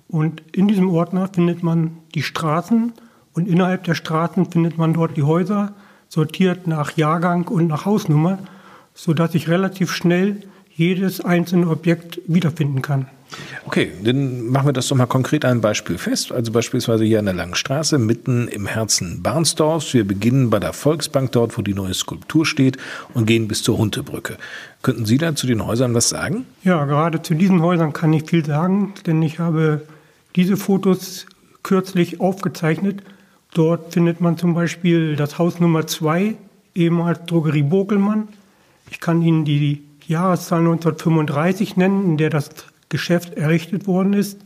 [SPEAKER 6] Und in diesem Ordner findet man die Straßen. Und innerhalb der Straßen findet man dort die Häuser, sortiert nach Jahrgang und nach Hausnummer, sodass ich relativ schnell jedes einzelne Objekt wiederfinden kann.
[SPEAKER 1] Okay, dann machen wir das doch mal konkret an einem Beispiel fest. Also beispielsweise hier an der Langen Straße, mitten im Herzen Barnsdorfs. Wir beginnen bei der Volksbank dort, wo die neue Skulptur steht und gehen bis zur Huntebrücke. Könnten Sie da zu den Häusern was sagen?
[SPEAKER 6] Ja, gerade zu diesen Häusern kann ich viel sagen, denn ich habe diese Fotos kürzlich aufgezeichnet. Dort findet man zum Beispiel das Haus Nummer 2, ehemals Drogerie Bokelmann. Ich kann Ihnen die Jahreszahl 1935 nennen, in der das Geschäft errichtet worden ist.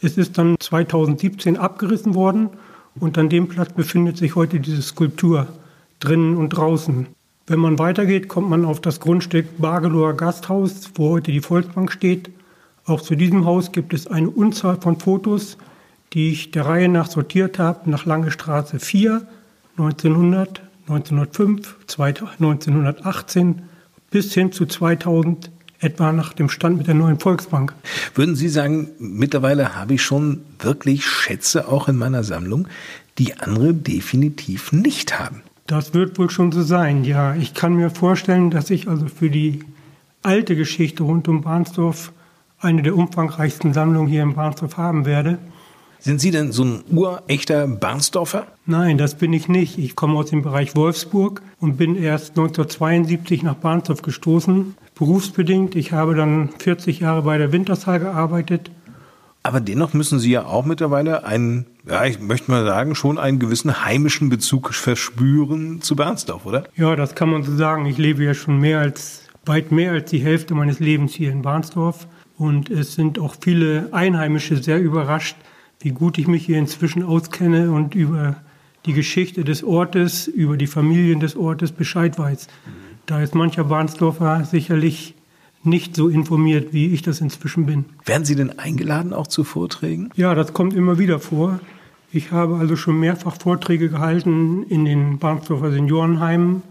[SPEAKER 6] Es ist dann 2017 abgerissen worden und an dem Platz befindet sich heute diese Skulptur drinnen und draußen. Wenn man weitergeht, kommt man auf das Grundstück Bargelower Gasthaus, wo heute die Volksbank steht. Auch zu diesem Haus gibt es eine Unzahl von Fotos, die ich der Reihe nach sortiert habe, nach Lange Straße 4, 1900, 1905, 1918, bis hin zu 2000 etwa nach dem Stand mit der neuen Volksbank.
[SPEAKER 1] Würden Sie sagen, mittlerweile habe ich schon wirklich Schätze auch in meiner Sammlung, die andere definitiv nicht haben?
[SPEAKER 6] Das wird wohl schon so sein, ja. Ich kann mir vorstellen, dass ich also für die alte Geschichte rund um Barnsdorf eine der umfangreichsten Sammlungen hier in Barnsdorf haben werde.
[SPEAKER 1] Sind Sie denn so ein urechter Barnsdorfer?
[SPEAKER 6] Nein, das bin ich nicht. Ich komme aus dem Bereich Wolfsburg und bin erst 1972 nach Barnsdorf gestoßen, berufsbedingt. Ich habe dann 40 Jahre bei der Wintershall gearbeitet.
[SPEAKER 1] Aber dennoch müssen Sie ja auch mittlerweile einen, ja, ich möchte mal sagen, schon einen gewissen heimischen Bezug verspüren zu Barnsdorf, oder?
[SPEAKER 6] Ja, das kann man so sagen. Ich lebe ja schon mehr als, weit mehr als die Hälfte meines Lebens hier in Barnsdorf. Und es sind auch viele Einheimische sehr überrascht, wie gut ich mich hier inzwischen auskenne und über die Geschichte des Ortes, über die Familien des Ortes Bescheid weiß. Da ist mancher Barnsdorfer sicherlich nicht so informiert, wie ich das inzwischen bin.
[SPEAKER 1] Werden Sie denn eingeladen auch zu Vorträgen?
[SPEAKER 6] Ja, das kommt immer wieder vor. Ich habe also schon mehrfach Vorträge gehalten in den Barnsdorfer Seniorenheimen,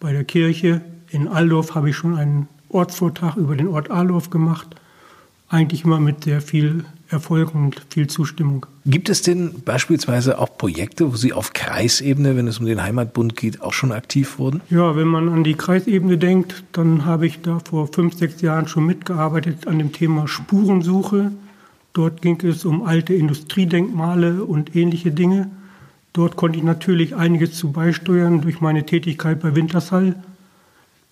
[SPEAKER 6] bei der Kirche. In Aldorf habe ich schon einen Ortsvortrag über den Ort Aldorf gemacht. Eigentlich immer mit sehr viel Erfolg und viel Zustimmung.
[SPEAKER 1] Gibt es denn beispielsweise auch Projekte, wo Sie auf Kreisebene, wenn es um den Heimatbund geht, auch schon aktiv wurden?
[SPEAKER 6] Ja, wenn man an die Kreisebene denkt, dann habe ich da vor fünf, sechs Jahren schon mitgearbeitet an dem Thema Spurensuche. Dort ging es um alte Industriedenkmale und ähnliche Dinge. Dort konnte ich natürlich einiges zu beisteuern durch meine Tätigkeit bei Wintershall.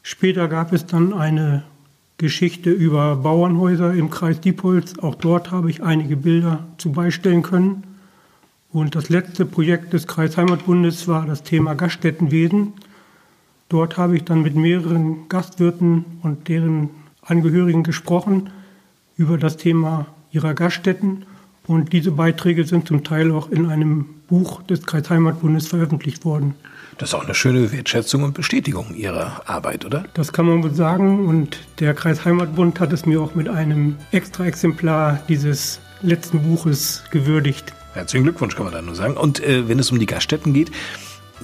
[SPEAKER 6] Später gab es dann eine Geschichte über Bauernhäuser im Kreis Diepholz. Auch dort habe ich einige Bilder zu beistellen können. Und das letzte Projekt des Kreisheimatbundes war das Thema Gaststättenwesen. Dort habe ich dann mit mehreren Gastwirten und deren Angehörigen gesprochen über das Thema ihrer Gaststätten. Und diese Beiträge sind zum Teil auch in einem Buch des Kreisheimatbundes veröffentlicht worden.
[SPEAKER 1] Das ist auch eine schöne Wertschätzung und Bestätigung Ihrer Arbeit, oder?
[SPEAKER 6] Das kann man wohl sagen. Und der Kreisheimatbund hat es mir auch mit einem Extra-Exemplar dieses letzten Buches gewürdigt.
[SPEAKER 1] Herzlichen Glückwunsch, kann man da nur sagen. Und äh, wenn es um die Gaststätten geht,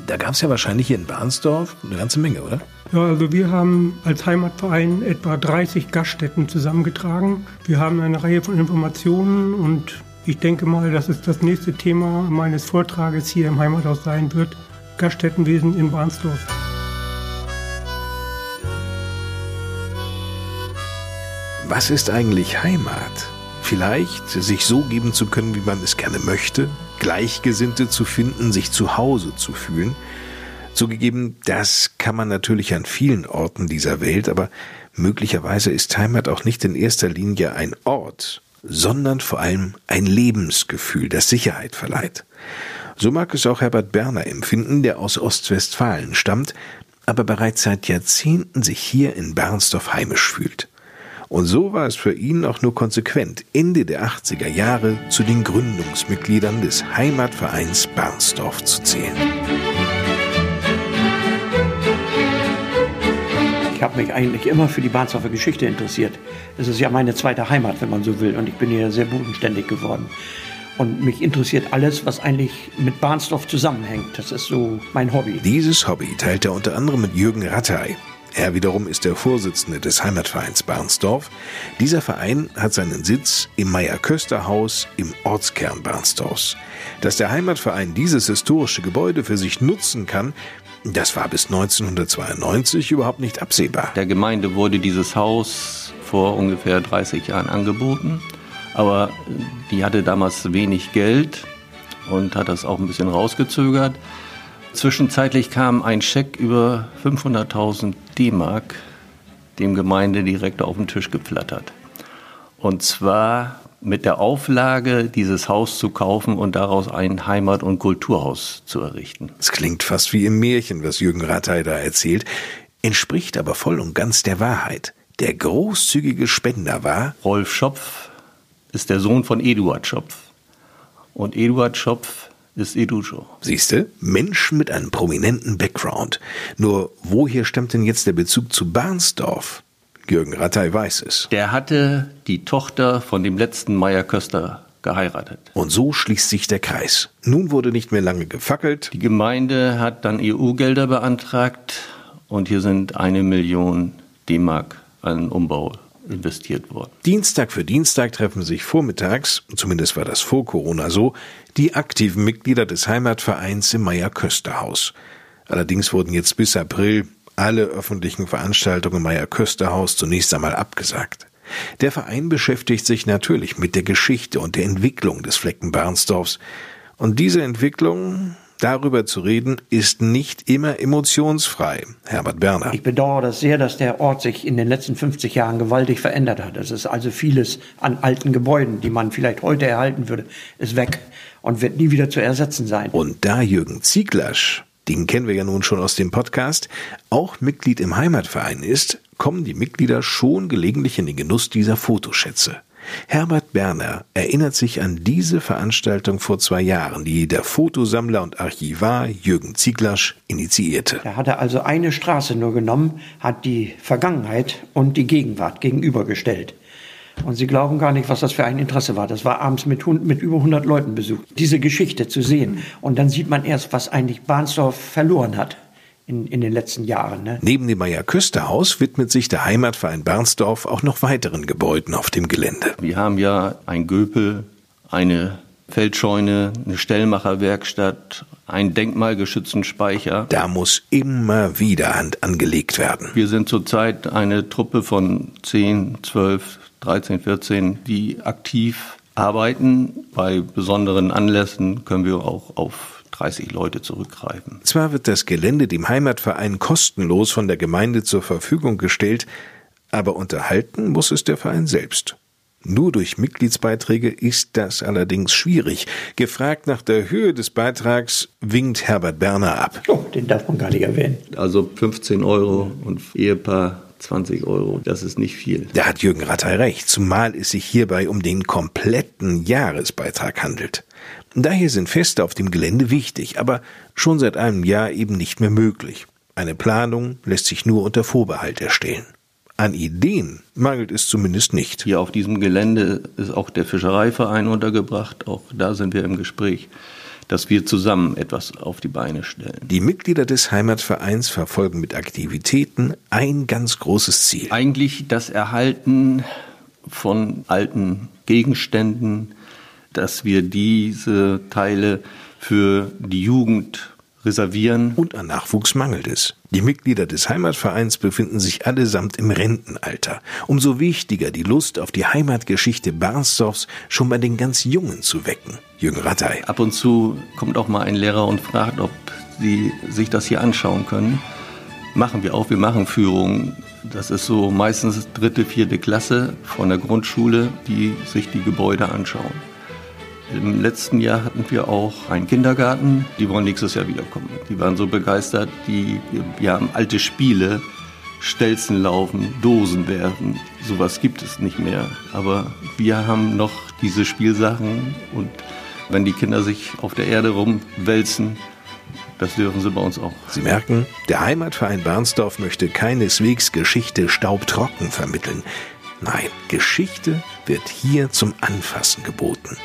[SPEAKER 1] da gab es ja wahrscheinlich hier in Barnsdorf eine ganze Menge, oder?
[SPEAKER 6] Ja, also wir haben als Heimatverein etwa 30 Gaststätten zusammengetragen. Wir haben eine Reihe von Informationen und ich denke mal, dass es das nächste Thema meines Vortrages hier im Heimathaus sein wird. Gaststättenwesen in Barnsdorf.
[SPEAKER 1] Was ist eigentlich Heimat? Vielleicht sich so geben zu können, wie man es gerne möchte, Gleichgesinnte zu finden, sich zu Hause zu fühlen. Zugegeben, das kann man natürlich an vielen Orten dieser Welt, aber möglicherweise ist Heimat auch nicht in erster Linie ein Ort, sondern vor allem ein Lebensgefühl, das Sicherheit verleiht. So mag es auch Herbert Berner empfinden, der aus Ostwestfalen stammt, aber bereits seit Jahrzehnten sich hier in Bernsdorf heimisch fühlt. Und so war es für ihn auch nur konsequent, Ende der 80er Jahre zu den Gründungsmitgliedern des Heimatvereins Bernsdorf zu zählen.
[SPEAKER 7] Ich habe mich eigentlich immer für die Barnsdorfer Geschichte interessiert. Es ist ja meine zweite Heimat, wenn man so will, und ich bin hier sehr bodenständig geworden. Und mich interessiert alles, was eigentlich mit Barnsdorf zusammenhängt. Das ist so mein Hobby.
[SPEAKER 1] Dieses Hobby teilt er unter anderem mit Jürgen Rattay. Er wiederum ist der Vorsitzende des Heimatvereins Barnsdorf. Dieser Verein hat seinen Sitz im Meier-Köster-Haus im Ortskern Barnsdorfs. Dass der Heimatverein dieses historische Gebäude für sich nutzen kann, das war bis 1992 überhaupt nicht absehbar.
[SPEAKER 11] Der Gemeinde wurde dieses Haus vor ungefähr 30 Jahren angeboten aber die hatte damals wenig Geld und hat das auch ein bisschen rausgezögert. Zwischenzeitlich kam ein Scheck über 500.000 D-Mark dem Gemeindedirektor auf den Tisch geflattert. Und zwar mit der Auflage, dieses Haus zu kaufen und daraus ein Heimat- und Kulturhaus zu errichten.
[SPEAKER 1] Es klingt fast wie im Märchen, was Jürgen Rattay da erzählt, entspricht aber voll und ganz der Wahrheit. Der großzügige Spender war
[SPEAKER 11] Rolf Schopf, ist der Sohn von Eduard Schopf. Und Eduard Schopf ist Edujo.
[SPEAKER 1] Siehste, Mensch mit einem prominenten Background. Nur woher stammt denn jetzt der Bezug zu Barnsdorf? Jürgen Rattay weiß es.
[SPEAKER 11] Der hatte die Tochter von dem letzten Meier Köster geheiratet.
[SPEAKER 1] Und so schließt sich der Kreis. Nun wurde nicht mehr lange gefackelt.
[SPEAKER 11] Die Gemeinde hat dann EU-Gelder beantragt und hier sind eine Million D-Mark an Umbau investiert worden.
[SPEAKER 1] Dienstag für Dienstag treffen sich vormittags, zumindest war das vor Corona so, die aktiven Mitglieder des Heimatvereins im Meier-Köster-Haus. Allerdings wurden jetzt bis April alle öffentlichen Veranstaltungen im Meier-Köster-Haus zunächst einmal abgesagt. Der Verein beschäftigt sich natürlich mit der Geschichte und der Entwicklung des Flecken Barnsdorfs. Und diese Entwicklung Darüber zu reden, ist nicht immer emotionsfrei. Herbert Berner.
[SPEAKER 7] Ich bedauere das sehr, dass der Ort sich in den letzten 50 Jahren gewaltig verändert hat. Es ist also vieles an alten Gebäuden, die man vielleicht heute erhalten würde, ist weg und wird nie wieder zu ersetzen sein.
[SPEAKER 1] Und da Jürgen Zieglasch, den kennen wir ja nun schon aus dem Podcast, auch Mitglied im Heimatverein ist, kommen die Mitglieder schon gelegentlich in den Genuss dieser Fotoschätze. Herbert Berner erinnert sich an diese Veranstaltung vor zwei Jahren, die der Fotosammler und Archivar Jürgen Zieglasch initiierte.
[SPEAKER 7] Er hatte also eine Straße nur genommen, hat die Vergangenheit und die Gegenwart gegenübergestellt. Und Sie glauben gar nicht, was das für ein Interesse war. Das war abends mit, mit über 100 Leuten besucht. Diese Geschichte zu sehen. Und dann sieht man erst, was eigentlich Bahnsdorf verloren hat in, in den letzten Jahren. Ne?
[SPEAKER 1] Neben dem Meier Küsterhaus widmet sich der Heimatverein Bernsdorf auch noch weiteren Gebäuden auf dem Gelände.
[SPEAKER 11] Wir haben ja ein Göpel, eine Feldscheune, eine Stellmacherwerkstatt, einen denkmalgeschützten Speicher.
[SPEAKER 1] Da muss immer wieder Hand angelegt werden.
[SPEAKER 11] Wir sind zurzeit eine Truppe von 10, 12, 13, 14, die aktiv arbeiten. Bei besonderen Anlässen können wir auch auf 30 Leute zurückgreifen.
[SPEAKER 1] Zwar wird das Gelände dem Heimatverein kostenlos von der Gemeinde zur Verfügung gestellt, Aber unterhalten muss es der Verein selbst. Nur durch Mitgliedsbeiträge ist das allerdings schwierig. Gefragt nach der Höhe des Beitrags winkt Herbert Berner ab.
[SPEAKER 7] Oh, den darf man gar nicht erwähnen.
[SPEAKER 11] Also 15 Euro und Ehepaar 20 Euro, das ist nicht viel.
[SPEAKER 1] Da hat Jürgen Rattay recht, zumal es sich hierbei um den kompletten Jahresbeitrag handelt. Daher sind Feste auf dem Gelände wichtig, aber schon seit einem Jahr eben nicht mehr möglich. Eine Planung lässt sich nur unter Vorbehalt erstellen. An Ideen mangelt es zumindest nicht.
[SPEAKER 11] Hier auf diesem Gelände ist auch der Fischereiverein untergebracht. Auch da sind wir im Gespräch, dass wir zusammen etwas auf die Beine stellen.
[SPEAKER 1] Die Mitglieder des Heimatvereins verfolgen mit Aktivitäten ein ganz großes Ziel.
[SPEAKER 11] Eigentlich das Erhalten von alten Gegenständen, dass wir diese Teile für die Jugend reservieren.
[SPEAKER 1] Und an Nachwuchs mangelt es. Die Mitglieder des Heimatvereins befinden sich allesamt im Rentenalter. Umso wichtiger die Lust auf die Heimatgeschichte Barnsdorfs schon bei den ganz Jungen zu wecken. Jürgen Rattay.
[SPEAKER 11] Ab und zu kommt auch mal ein Lehrer und fragt, ob sie sich das hier anschauen können. Machen wir auch, wir machen Führungen. Das ist so meistens dritte, vierte Klasse von der Grundschule, die sich die Gebäude anschauen. Im letzten Jahr hatten wir auch einen Kindergarten. Die wollen nächstes Jahr wiederkommen. Die waren so begeistert, die, wir haben alte Spiele, Stelzen laufen, Dosen werfen. Sowas gibt es nicht mehr. Aber wir haben noch diese Spielsachen und wenn die Kinder sich auf der Erde rumwälzen, das dürfen sie bei uns auch.
[SPEAKER 1] Sie merken, der Heimatverein Barnsdorf möchte keineswegs Geschichte staubtrocken vermitteln. Nein, Geschichte wird hier zum Anfassen geboten.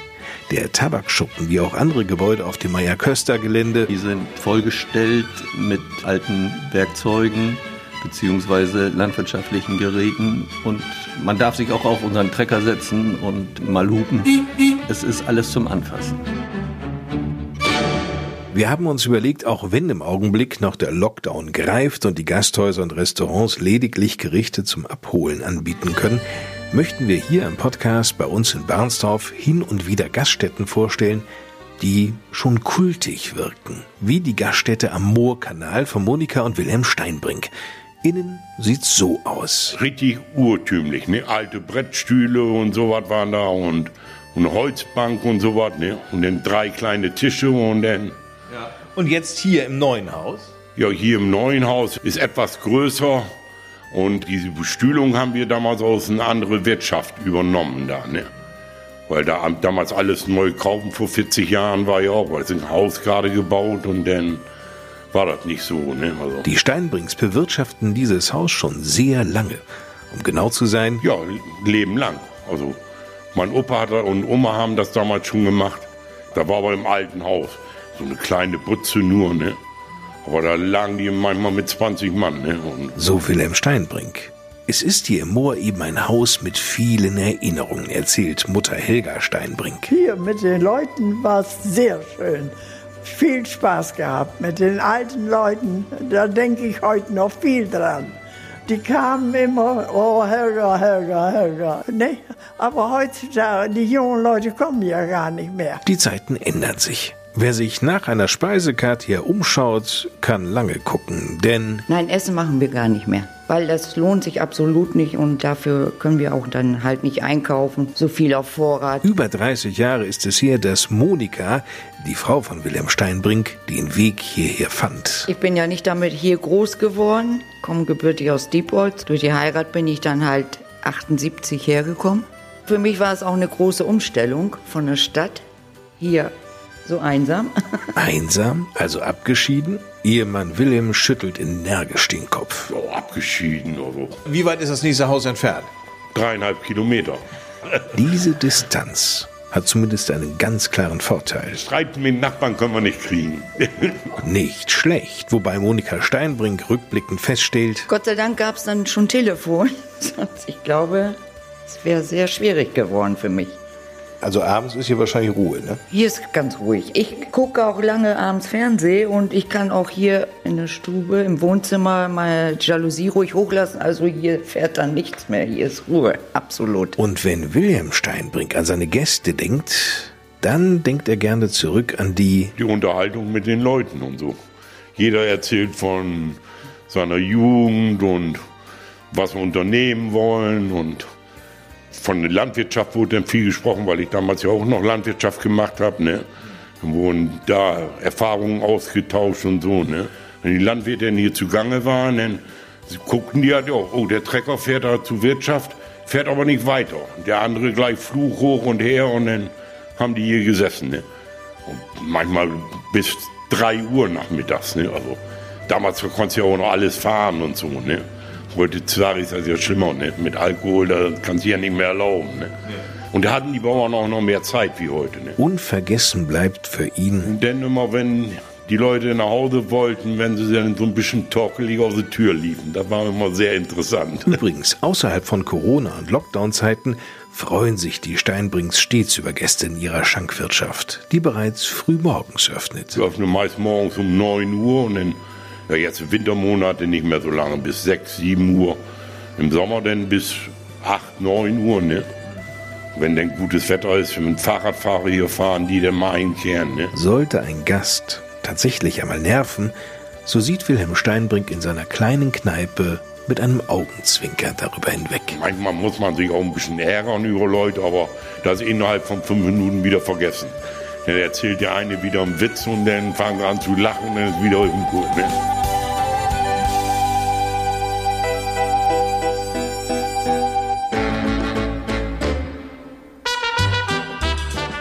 [SPEAKER 1] Der Tabakschuppen, wie auch andere Gebäude auf dem Meyer-Köster-Gelände,
[SPEAKER 11] Die sind vollgestellt mit alten Werkzeugen beziehungsweise landwirtschaftlichen Geräten und man darf sich auch auf unseren Trecker setzen und mal hupen. Es ist alles zum Anfassen.
[SPEAKER 1] Wir haben uns überlegt, auch wenn im Augenblick noch der Lockdown greift und die Gasthäuser und Restaurants lediglich Gerichte zum Abholen anbieten können, möchten wir hier im Podcast bei uns in Barnsdorf hin und wieder Gaststätten vorstellen, die schon kultig wirken, wie die Gaststätte am Moorkanal von Monika und Wilhelm Steinbrink. Innen sieht's so aus.
[SPEAKER 8] Richtig urtümlich, ne? Alte Brettstühle und sowas waren da und, und eine Holzbank und sowas, ne? Und dann drei kleine Tische und dann.
[SPEAKER 1] Und jetzt hier im neuen Haus?
[SPEAKER 8] Ja, hier im neuen Haus ist etwas größer und diese Bestühlung haben wir damals aus einer anderen Wirtschaft übernommen da, ne? Weil da damals alles neu kaufen vor 40 Jahren war ja auch, weil es ein Haus gerade gebaut und dann war das nicht so, ne? Also,
[SPEAKER 1] Die Steinbrinks bewirtschaften dieses Haus schon sehr lange. Um genau zu sein,
[SPEAKER 8] ja, Leben lang. Also mein Opa hat und Oma haben das damals schon gemacht. Da war aber im alten Haus so eine kleine Butze nur, ne? Aber da lagen die manchmal mit 20 Mann, ne? Und
[SPEAKER 1] so Wilhelm Steinbrink. Es ist hier im Moor eben ein Haus mit vielen Erinnerungen, erzählt Mutter Helga Steinbrink.
[SPEAKER 12] Hier mit den Leuten war es sehr schön. Viel Spaß gehabt mit den alten Leuten. Da denke ich heute noch viel dran. Die kamen immer, oh Helga, Helga, Helga. Ne? Aber heutzutage, die jungen Leute kommen ja gar nicht mehr.
[SPEAKER 1] Die Zeiten ändern sich. Wer sich nach einer Speisekarte hier umschaut, kann lange gucken, denn
[SPEAKER 13] Nein, Essen machen wir gar nicht mehr. Weil das lohnt sich absolut nicht und dafür können wir auch dann halt nicht einkaufen. So viel auf Vorrat.
[SPEAKER 1] über 30 Jahre ist es her, dass Monika, die Frau von Wilhelm Steinbrink, den Weg hierher fand.
[SPEAKER 13] Ich bin ja nicht damit hier groß geworden, komme gebürtig aus Diepholz. Durch die Heirat bin ich dann halt 78 hergekommen. Für mich war es auch eine große Umstellung von der Stadt hier so einsam.
[SPEAKER 1] Einsam, also abgeschieden? Ehemann Wilhelm schüttelt energisch den Kopf.
[SPEAKER 8] so abgeschieden oder so.
[SPEAKER 1] Wie weit ist das nächste Haus entfernt?
[SPEAKER 8] Dreieinhalb Kilometer.
[SPEAKER 1] Diese Distanz hat zumindest einen ganz klaren Vorteil.
[SPEAKER 8] Streit mit den Nachbarn können wir nicht kriegen. (laughs) (laughs)
[SPEAKER 1] Nicht schlecht, wobei Monika Steinbrink rückblickend feststellt,
[SPEAKER 13] Gott sei Dank gab es dann schon Telefon. Sonst, (laughs) ich glaube, es wäre sehr schwierig geworden für mich.
[SPEAKER 1] Also abends ist hier wahrscheinlich Ruhe, ne?
[SPEAKER 13] Hier ist ganz ruhig. Ich gucke auch lange abends Fernsehen und ich kann auch hier in der Stube, im Wohnzimmer mal Jalousie ruhig hochlassen. Also hier fährt dann nichts mehr. Hier ist Ruhe. Absolut.
[SPEAKER 1] Und wenn Wilhelm Steinbrink an seine Gäste denkt, dann denkt er gerne zurück an die
[SPEAKER 8] Die Unterhaltung mit den Leuten und so. Jeder erzählt von seiner Jugend und was wir unternehmen wollen und von der Landwirtschaft wurde dann viel gesprochen, weil ich damals ja auch noch Landwirtschaft gemacht habe. Ne? Dann wurden da Erfahrungen ausgetauscht und so. Ne? Wenn die Landwirte hier zugange waren, dann guckten die halt auch, oh, der Trecker fährt da zur Wirtschaft, fährt aber nicht weiter. Der andere gleich Fluch hoch und her und dann haben die hier gesessen. Ne? Manchmal bis drei Uhr nachmittags. Ne? Also damals konntest du ja auch noch alles fahren und so. Ne? Heute sage ich das ja schlimmer. Ne? Mit Alkohol, da kannst du ja nicht mehr erlauben. Ne? Und da hatten die Bauern auch noch mehr Zeit wie heute. Ne?
[SPEAKER 1] Unvergessen bleibt für ihn.
[SPEAKER 8] Denn immer wenn die Leute nach Hause wollten, wenn sie dann so ein bisschen torkelig aus der Tür liefen. Das war immer sehr interessant.
[SPEAKER 1] Übrigens, außerhalb von Corona- und Lockdown-Zeiten freuen sich die Steinbrings stets über Gäste in ihrer Schankwirtschaft, die bereits früh morgens öffnet.
[SPEAKER 8] Wir öffnen meist morgens um 9 Uhr und dann, ja jetzt Wintermonate nicht mehr so lange, bis 6, 7 Uhr. Im Sommer dann bis 8, 9 Uhr, ne? Wenn denn gutes Wetter ist, wenn Fahrradfahrer hier fahren, die dann mal einkehren, ne?
[SPEAKER 1] Sollte ein Gast tatsächlich einmal nerven, so sieht Wilhelm Steinbrink in seiner kleinen Kneipe mit einem Augenzwinker darüber hinweg.
[SPEAKER 8] Manchmal muss man sich auch ein bisschen ärgern über Leute, aber das innerhalb von fünf Minuten wieder vergessen. Dann erzählt der eine wieder einen Witz und dann fangen sie an zu lachen und dann ist wieder gut. Ne?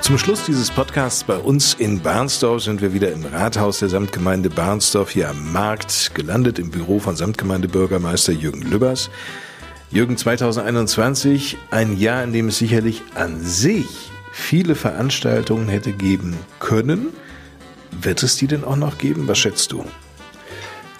[SPEAKER 1] Zum Schluss dieses Podcasts bei uns in Barnsdorf sind wir wieder im Rathaus der Samtgemeinde Barnsdorf hier am Markt, gelandet im Büro von Samtgemeindebürgermeister Jürgen Lübbers. Jürgen, 2021, ein Jahr, in dem es sicherlich an sich viele Veranstaltungen hätte geben können. Wird es die denn auch noch geben? Was schätzt du?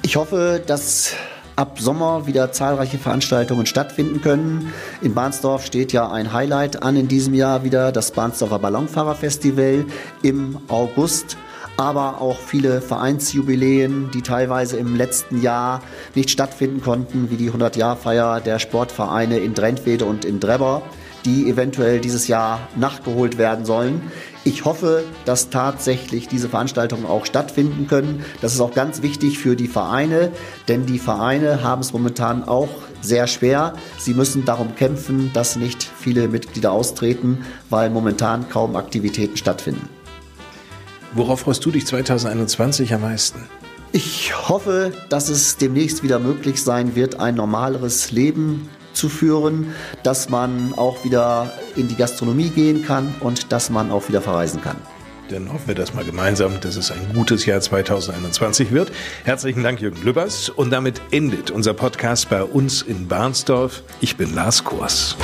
[SPEAKER 9] Ich hoffe, dass ab Sommer wieder zahlreiche Veranstaltungen stattfinden können. In Bahnsdorf steht ja ein Highlight an in diesem Jahr wieder, das Bahnsdorfer Ballonfahrerfestival im August aber auch viele Vereinsjubiläen, die teilweise im letzten Jahr nicht stattfinden konnten, wie die 100-Jahr-Feier der Sportvereine in Drentwede und in Drebber, die eventuell dieses Jahr nachgeholt werden sollen. Ich hoffe, dass tatsächlich diese Veranstaltungen auch stattfinden können. Das ist auch ganz wichtig für die Vereine, denn die Vereine haben es momentan auch sehr schwer. Sie müssen darum kämpfen, dass nicht viele Mitglieder austreten, weil momentan kaum Aktivitäten stattfinden.
[SPEAKER 1] Worauf freust du dich 2021 am meisten?
[SPEAKER 9] Ich hoffe, dass es demnächst wieder möglich sein wird, ein normaleres Leben zu führen, dass man auch wieder in die Gastronomie gehen kann und dass man auch wieder verreisen kann.
[SPEAKER 1] Dann hoffen wir das mal gemeinsam, dass es ein gutes Jahr 2021 wird. Herzlichen Dank, Jürgen Lübbers. Und damit endet unser Podcast bei uns in Barnsdorf. Ich bin Lars Kors.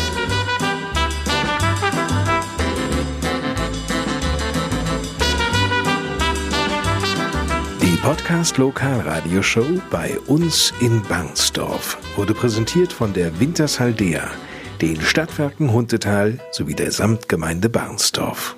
[SPEAKER 1] Podcast Lokalradioshow bei uns in Barnsdorf wurde präsentiert von der Wintershaldea, den Stadtwerken Huntetal sowie der Samtgemeinde Barnsdorf.